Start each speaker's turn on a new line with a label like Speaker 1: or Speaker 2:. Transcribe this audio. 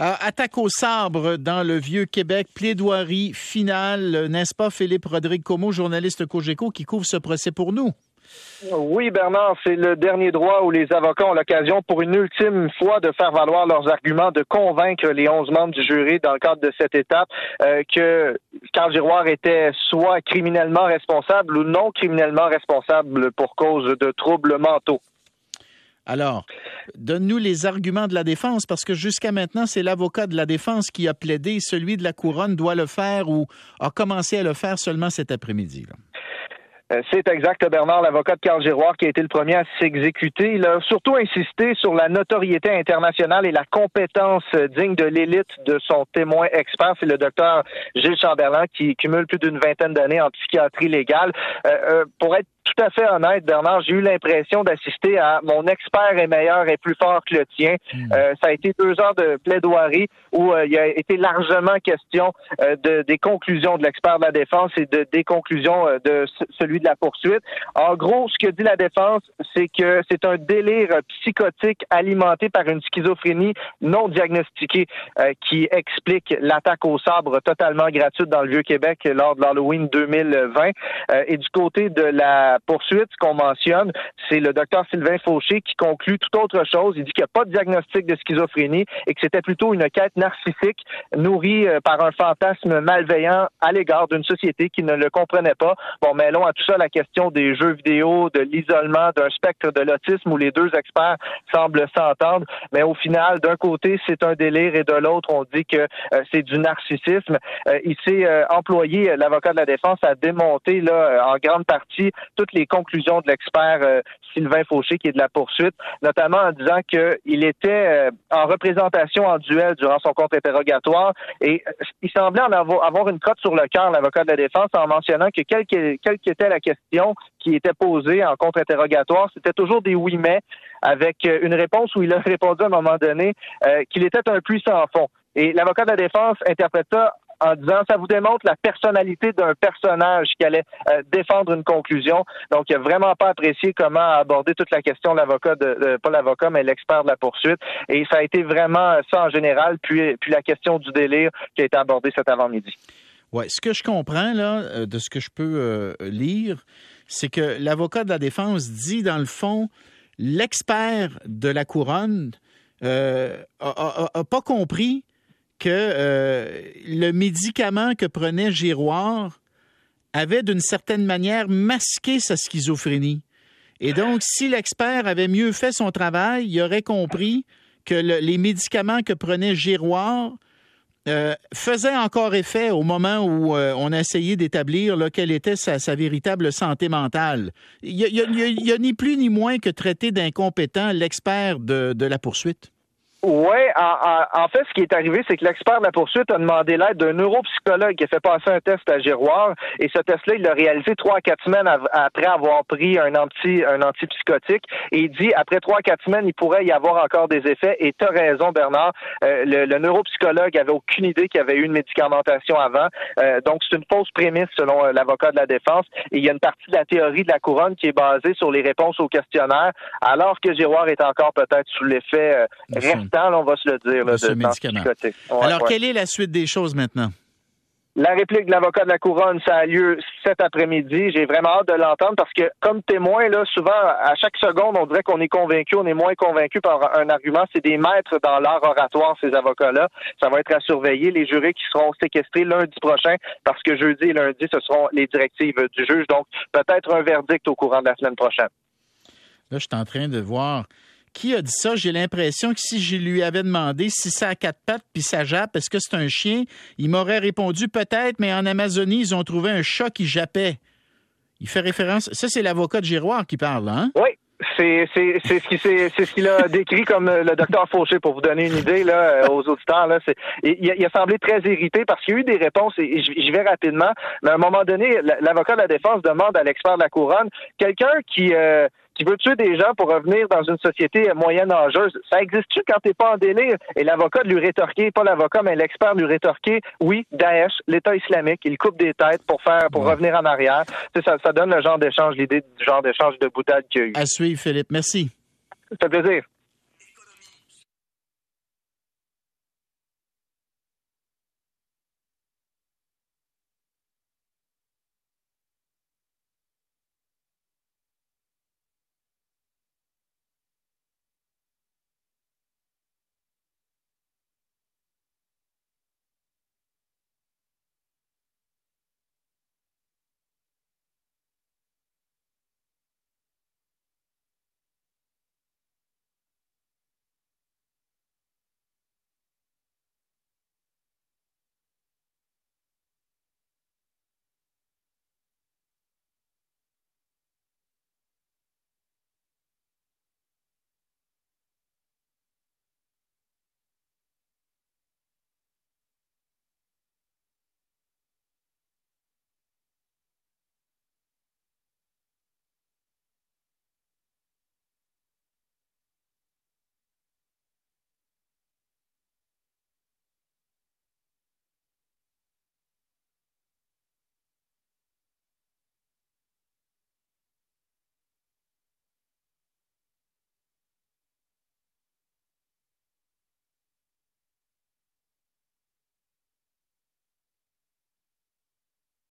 Speaker 1: Euh, attaque au sabre dans le vieux Québec, plaidoirie finale, n'est-ce pas Philippe Rodrigue Como, journaliste Cogeco, qui couvre ce procès pour nous?
Speaker 2: Oui, Bernard, c'est le dernier droit où les avocats ont l'occasion pour une ultime fois de faire valoir leurs arguments, de convaincre les onze membres du jury dans le cadre de cette étape euh, que Carl Giroir était soit criminellement responsable ou non criminellement responsable pour cause de troubles mentaux.
Speaker 1: Alors, donne-nous les arguments de la défense, parce que jusqu'à maintenant, c'est l'avocat de la défense qui a plaidé. Celui de la couronne doit le faire ou a commencé à le faire seulement cet après-midi.
Speaker 2: Euh, c'est exact, Bernard, l'avocat de Carl Giroir, qui a été le premier à s'exécuter. Il a surtout insisté sur la notoriété internationale et la compétence digne de l'élite de son témoin expert. C'est le docteur Gilles Chamberlain, qui cumule plus d'une vingtaine d'années en psychiatrie légale. Euh, euh, pour être tout à fait honnête, Bernard, j'ai eu l'impression d'assister à mon expert est meilleur et plus fort que le tien. Hmm. Euh, ça a été deux heures de plaidoirie où euh, il a été largement question euh, de, des conclusions de l'expert de la défense et de, des conclusions de celui de la poursuite. En gros, ce que dit la défense, c'est que c'est un délire psychotique alimenté par une schizophrénie non diagnostiquée qui explique l'attaque au sabre totalement gratuite dans le Vieux-Québec lors de l'Halloween 2020. et du côté de la poursuite, ce qu'on mentionne, c'est le docteur Sylvain Fauché qui conclut tout autre chose. Il dit qu'il n'y a pas de diagnostic de schizophrénie et que c'était plutôt une quête narcissique nourrie euh, par un fantasme malveillant à l'égard d'une société qui ne le comprenait pas. Bon, mêlons à tout ça la question des jeux vidéo, de l'isolement, d'un spectre de l'autisme où les deux experts semblent s'entendre. Mais au final, d'un côté, c'est un délire et de l'autre, on dit que euh, c'est du narcissisme. Euh, il s'est employé, l'avocat de la défense, à démonter là, en grande partie les conclusions de l'expert euh, Sylvain Fauché, qui est de la poursuite, notamment en disant qu'il était euh, en représentation en duel durant son contre-interrogatoire et euh, il semblait en avoir, une cote sur le cœur, l'avocat de la défense, en mentionnant que quelle qu'était la question qui était posée en contre-interrogatoire, c'était toujours des oui mais avec une réponse où il a répondu à un moment donné qu'il était un puissant fond. Et l'avocat de la défense interprète en disant ça vous démontre la personnalité d'un personnage qui allait euh, défendre une conclusion. Donc, il n'a vraiment pas apprécié comment aborder toute la question l'avocat de, pas l'avocat, mais l'expert de la poursuite. Et ça a été vraiment ça en général, puis, la question du délire qui a été abordée cet avant-midi.
Speaker 1: Oui, ce que je comprends là, euh, de ce que je peux euh, lire, c'est que l'avocat de la défense dit, dans le fond, l'expert de la couronne n'a pas compris que euh, le médicament que prenait Giroir avait d'une certaine manière masqué sa schizophrénie. Et donc, si l'expert avait mieux fait son travail, il aurait compris que les médicaments que prenait Giroir euh, faisaient encore effet au moment où euh, on a essayé d'établir quelle était sa, véritable santé mentale. Il n'y a, ni plus ni moins que traiter d'incompétent l'expert de la poursuite.
Speaker 2: Oui, en, fait, ce qui est arrivé, c'est que l'expert de la poursuite a demandé l'aide d'un neuropsychologue qui a fait passer un test à Giroir, et ce test-là, il l'a réalisé trois à quatre semaines après avoir pris un anti un antipsychotique, et il dit après trois à quatre semaines, il pourrait y avoir encore des effets. Et tu as raison, Bernard, euh, le, neuropsychologue avait aucune idée qu'il y avait eu une médicamentation avant, euh, donc c'est une fausse prémisse selon euh, l'avocat de la défense. Et il y a une partie de la théorie de la couronne qui est basée sur les réponses au questionnaire, alors que Giroir est encore peut-être sous l'effet on va se le dire. de,
Speaker 1: Alors, quelle est la suite des choses maintenant?
Speaker 2: La réplique de l'avocat de la couronne, ça a lieu cet après-midi. J'ai vraiment hâte de l'entendre parce que, comme témoin, là, souvent, à chaque seconde, on dirait qu'on est convaincu, on est moins convaincu par un argument. C'est des maîtres dans l'art oratoire, ces avocats-là. Ça va être à surveiller. Les jurés qui seront séquestrés lundi prochain parce que jeudi et lundi, ce seront les directives du juge. Donc, peut-être un verdict au courant de la semaine prochaine.
Speaker 1: Là, je suis en train de voir qui a dit ça? J'ai l'impression que si je lui avais demandé si ça a quatre pattes puis ça jappe, est-ce que c'est un chien? Il m'aurait répondu peut-être, mais en Amazonie, ils ont trouvé un chat qui jappait. Il fait référence. Ça, c'est l'avocat de Giroir qui parle, hein?
Speaker 2: Oui. C'est ce qui c'est ce qu'il a décrit comme le docteur Fauché pour vous donner une idée là euh, aux auditeurs là. Il, a semblé très irrité parce qu'il y a eu des réponses et je vais rapidement. Mais à un moment donné, l'avocat de la défense demande à l'expert de la couronne quelqu'un qui euh, qui veut tuer des gens pour revenir dans une société moyenne âgeuse, ça existe-tu quand t'es pas en délire? Et l'avocat de lui rétorquer, pas l'avocat, mais l'expert de lui rétorquer, oui, Daesh, l'État islamique, il coupe des têtes pour faire, pour revenir en arrière. Ça, ça donne le genre d'échange, l'idée du genre d'échange de boutade qu'il y a eu.
Speaker 1: À suivre, Philippe. Merci.
Speaker 2: Ça fait plaisir.